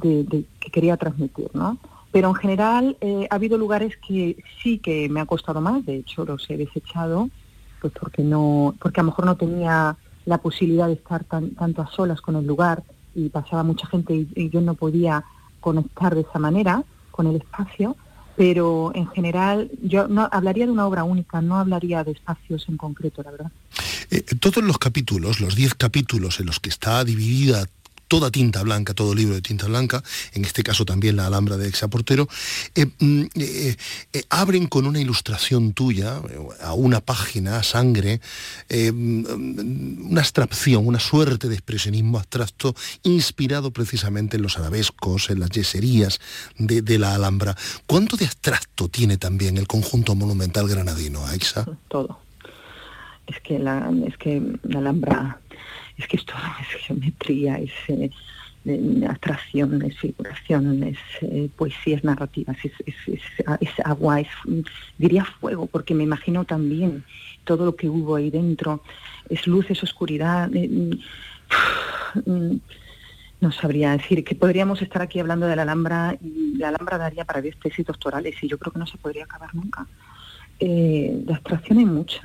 que quería transmitir, ¿no? Pero en general ha habido lugares que sí que me ha costado más, de hecho los he desechado, pues porque no, porque a lo mejor no tenía la posibilidad de estar tan, tanto a solas con el lugar y pasaba mucha gente y, yo no podía conectar de esa manera con el espacio, pero en general yo no hablaría de una obra única, no hablaría de espacios en concreto, la verdad. Eh, todos los capítulos, los diez capítulos en los que está dividida toda tinta blanca, todo libro de tinta blanca, en este caso también la Alhambra de Exaportero, eh, mm, eh, eh, abren con una ilustración tuya, a una página, a sangre, mm, una abstracción, una suerte de expresionismo abstracto inspirado precisamente en los arabescos, en las yeserías de, la Alhambra. ¿Cuánto de abstracto tiene también el conjunto monumental granadino, Aixa? Todo. Es que la, es que la Alhambra es que es todo, es geometría, es eh, abstracción, es figuración, es eh, poesías narrativas, es, agua, es, diría fuego, porque me imagino también todo lo que hubo ahí dentro, es luz, es oscuridad. Eh, mm, no sabría decir que podríamos estar aquí hablando de la Alhambra y la Alhambra daría para 10 tesis doctorales y yo creo que no se podría acabar nunca. Eh, la abstracción hay mucha.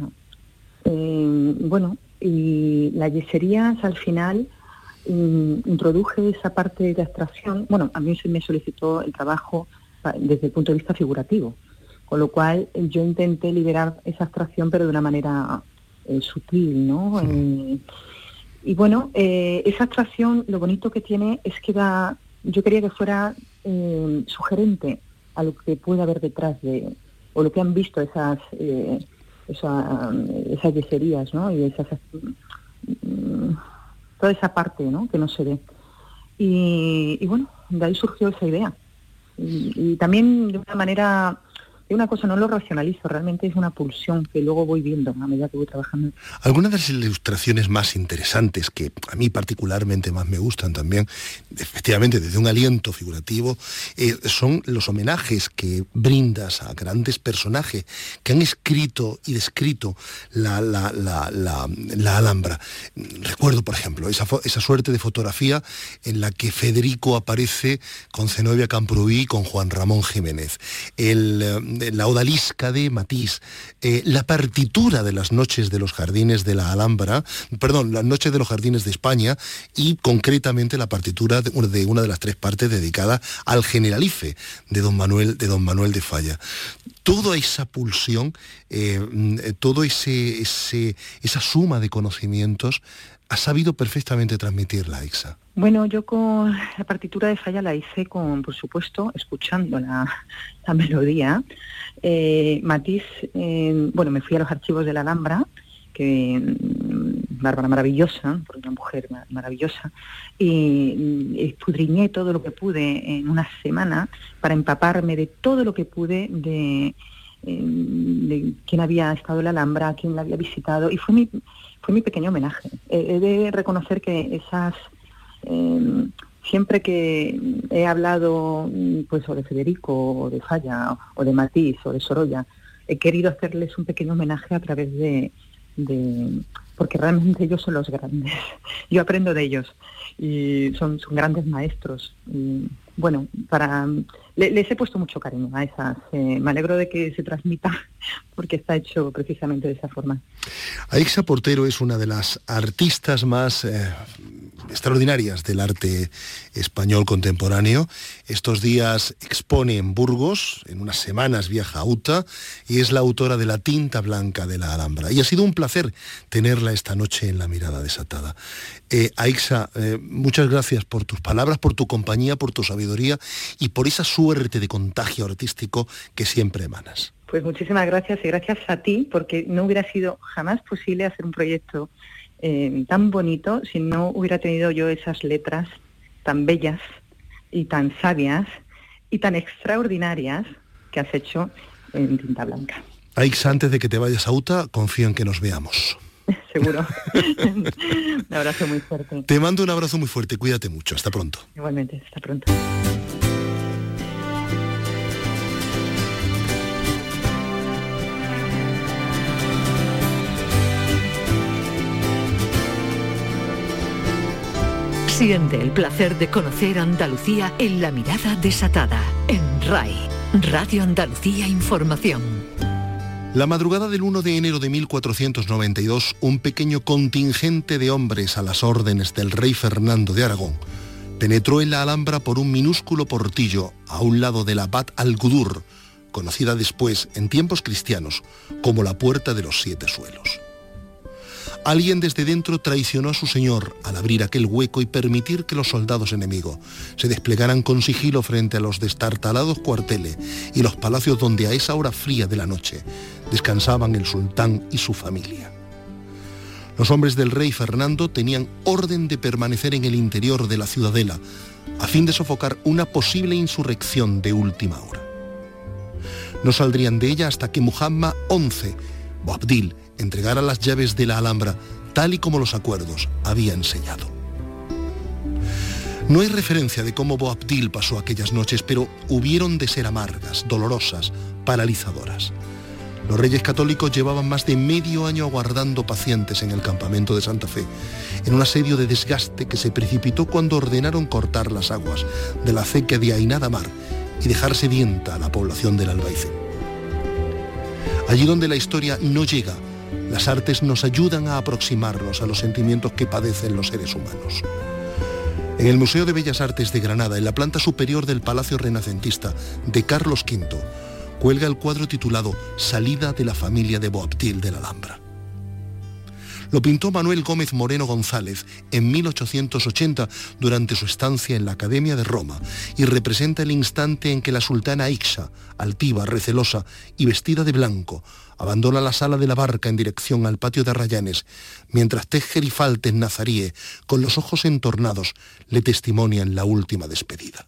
bueno, y las yeserías al final mm, introduje esa parte de abstracción. Bueno, a mí se me solicitó el trabajo desde el punto de vista figurativo, con lo cual yo intenté liberar esa abstracción pero de una manera eh, sutil, ¿no? Eh, y bueno, eh, esa abstracción lo bonito que tiene es que da, yo quería que fuera sugerente a lo que puede haber detrás de, o lo que han visto esas esa, esas yeserías, ¿no? Y esas, mm, toda esa parte, ¿no? Que no se ve. Y, bueno, de ahí surgió esa idea. y, también de una manera una cosa no lo racionalizo, realmente es una pulsión que luego voy viendo a medida que voy trabajando. Algunas de las ilustraciones más interesantes, que a mí particularmente más me gustan también, efectivamente desde un aliento figurativo, eh, son los homenajes que brindas a grandes personajes que han escrito y descrito la, la, Alhambra. Recuerdo, por ejemplo, esa, esa suerte de fotografía en la que Federico aparece con Zenobia Camprubí y con Juan Ramón Jiménez. El, la odalisca de Matisse, eh, la partitura de las noches de los jardines de la Alhambra, perdón, las noches de los jardines de España y concretamente la partitura de una de, las tres partes dedicada al generalife de don Manuel de, don Manuel de Falla. Toda esa pulsión, eh, mm, todo ese, esa suma de conocimientos ha sabido perfectamente transmitirla, Ixa. Bueno, yo con la partitura de Falla la hice con, por supuesto, escuchando la, melodía. Eh, eh, bueno, me fui a los archivos de la Alhambra, que mm, Bárbara maravillosa, una mujer maravillosa, y mm, escudriñé todo lo que pude en una semana para empaparme de todo lo que pude de, eh, de quién había estado en la Alhambra, quién la había visitado, y fue mi fue mi pequeño homenaje. he de reconocer que esas... Em, siempre que he hablado pues o de Federico o de Falla o de Matiz o de Sorolla, he querido hacerles un pequeño homenaje a través de, porque realmente ellos son los grandes. Yo aprendo de ellos y son, son grandes maestros. Bueno, para les he puesto mucho cariño a esas. Eh, me alegro de que se transmita porque está hecho precisamente de esa forma. Aixa Portero es una de las artistas más eh, extraordinarias del arte español contemporáneo. Estos días expone en Burgos, en unas semanas viaja a Uta y es la autora de La tinta blanca de la Alhambra. Y ha sido un placer tenerla esta noche en La mirada desatada. Eh, Aixa, muchas gracias por tus palabras, por tu compañía, por tu sabiduría y por esa suerte de contagio artístico que siempre emanas. Pues muchísimas gracias y gracias a ti porque no hubiera sido jamás posible hacer un proyecto eh, tan bonito si no hubiera tenido yo esas letras tan bellas y tan sabias y tan extraordinarias que has hecho en tinta blanca. Aix, antes de que te vayas a UTA, confío en que nos veamos. Seguro. un abrazo muy fuerte. Te mando un abrazo muy fuerte, cuídate mucho, hasta pronto. Igualmente, hasta pronto. Siente el placer de conocer Andalucía en la mirada desatada, en RAI, Radio Andalucía Información. La madrugada del 1 de enero de 1492, un pequeño contingente de hombres a las órdenes del rey Fernando de Aragón penetró en la Alhambra por un minúsculo portillo a un lado de la Bat al-Gudur, conocida después, en tiempos cristianos, como la Puerta de los Siete Suelos. Alguien desde dentro traicionó a su señor al abrir aquel hueco y permitir que los soldados enemigos se desplegaran con sigilo frente a los destartalados cuarteles y los palacios donde a esa hora fría de la noche descansaban el sultán y su familia. Los hombres del rey Fernando tenían orden de permanecer en el interior de la ciudadela a fin de sofocar una posible insurrección de última hora. No saldrían de ella hasta que Muhammad XI, Boabdil, entregara las llaves de la Alhambra tal y como los acuerdos habían sellado. No hay referencia de cómo Boabdil pasó aquellas noches, pero hubieron de ser amargas, dolorosas, paralizadoras. Los reyes católicos llevaban más de medio año aguardando pacientes en el campamento de Santa Fe, en un asedio de desgaste que se precipitó cuando ordenaron cortar las aguas de la acequia de Ainada Mar y dejar sedienta a la población del Albaicín. Allí donde la historia no llega, las artes nos ayudan a aproximarnos a los sentimientos que padecen los seres humanos. En el Museo de Bellas Artes de Granada, en la planta superior del Palacio Renacentista de Carlos V, cuelga el cuadro titulado Salida de la familia de Boabdil de la Alhambra. Lo pintó Manuel Gómez Moreno González en 1880 durante su estancia en la Academia de Roma y representa el instante en que la sultana Ixa, altiva, recelosa y vestida de blanco, abandona la sala de la barca en dirección al patio de Arrayanes, mientras tres gerifaltes nazaríes, con los ojos entornados, le testimonian la última despedida.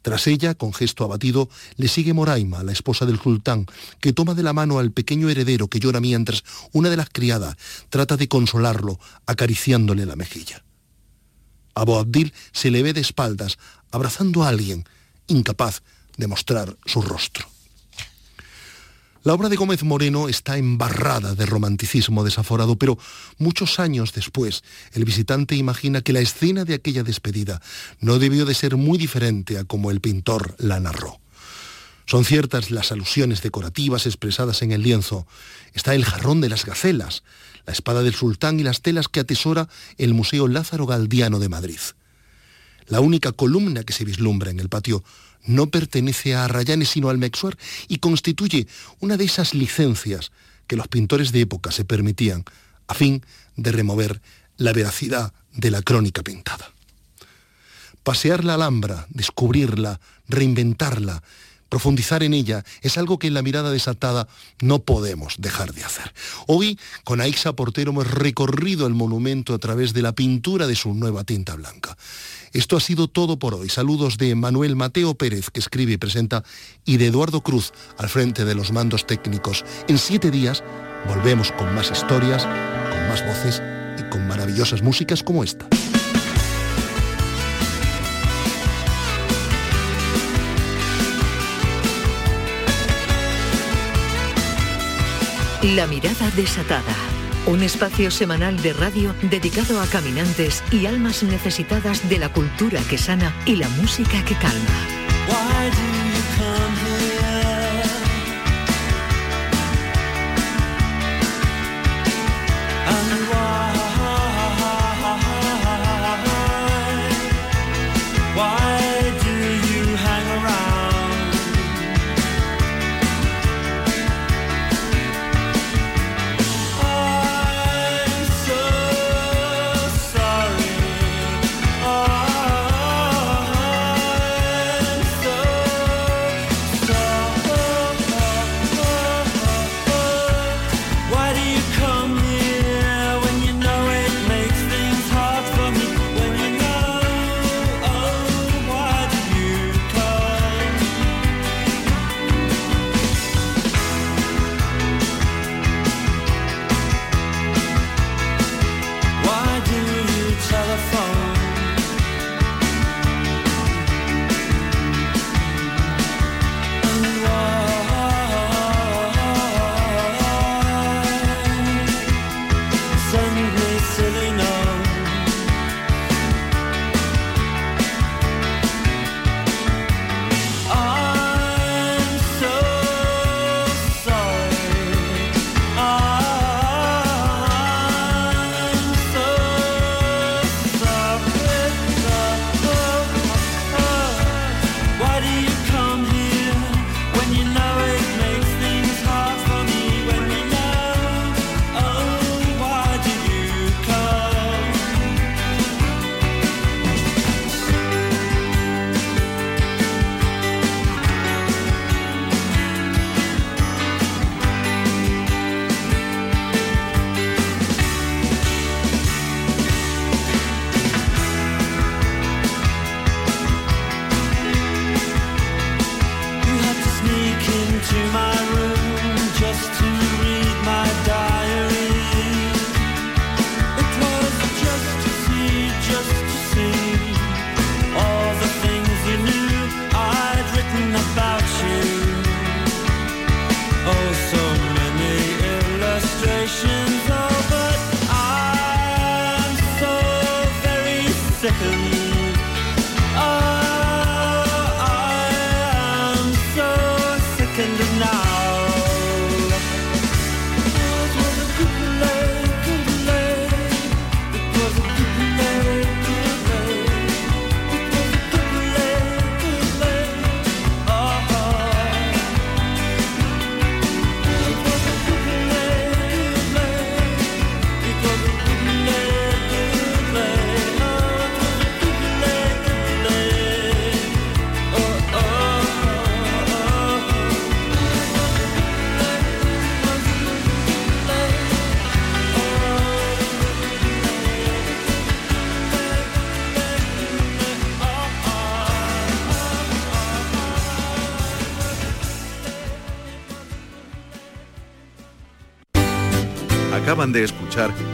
Tras ella, con gesto abatido, le sigue Moraima, la esposa del sultán, que toma de la mano al pequeño heredero que llora mientras una de las criadas trata de consolarlo, acariciándole la mejilla. A Boabdil se le ve de espaldas, abrazando a alguien, incapaz de mostrar su rostro. La obra de Gómez Moreno está embarrada de romanticismo desaforado, pero muchos años después el visitante imagina que la escena de aquella despedida no debió de ser muy diferente a como el pintor la narró. Son ciertas las alusiones decorativas expresadas en el lienzo. Está el jarrón de las gacelas, la espada del sultán y las telas que atesora el Museo Lázaro Galdiano de Madrid. La única columna que se vislumbra en el patio no pertenece a Arrayanes sino al Mexuar y constituye una de esas licencias que los pintores de época se permitían a fin de remover la veracidad de la crónica pintada. Pasear la Alhambra, descubrirla, reinventarla, profundizar en ella es algo que en la mirada desatada no podemos dejar de hacer. Hoy, con Aixa Portero, hemos recorrido el monumento a través de la pintura de su nueva tinta blanca. Esto ha sido todo por hoy. Saludos de Manuel Mateo Pérez, que escribe y presenta, y de Eduardo Cruz, al frente de los mandos técnicos. En siete días volvemos con más historias, con más voces y con maravillosas músicas como esta. La mirada desatada. Un espacio semanal de radio dedicado a caminantes y almas necesitadas de la cultura que sana y la música que calma.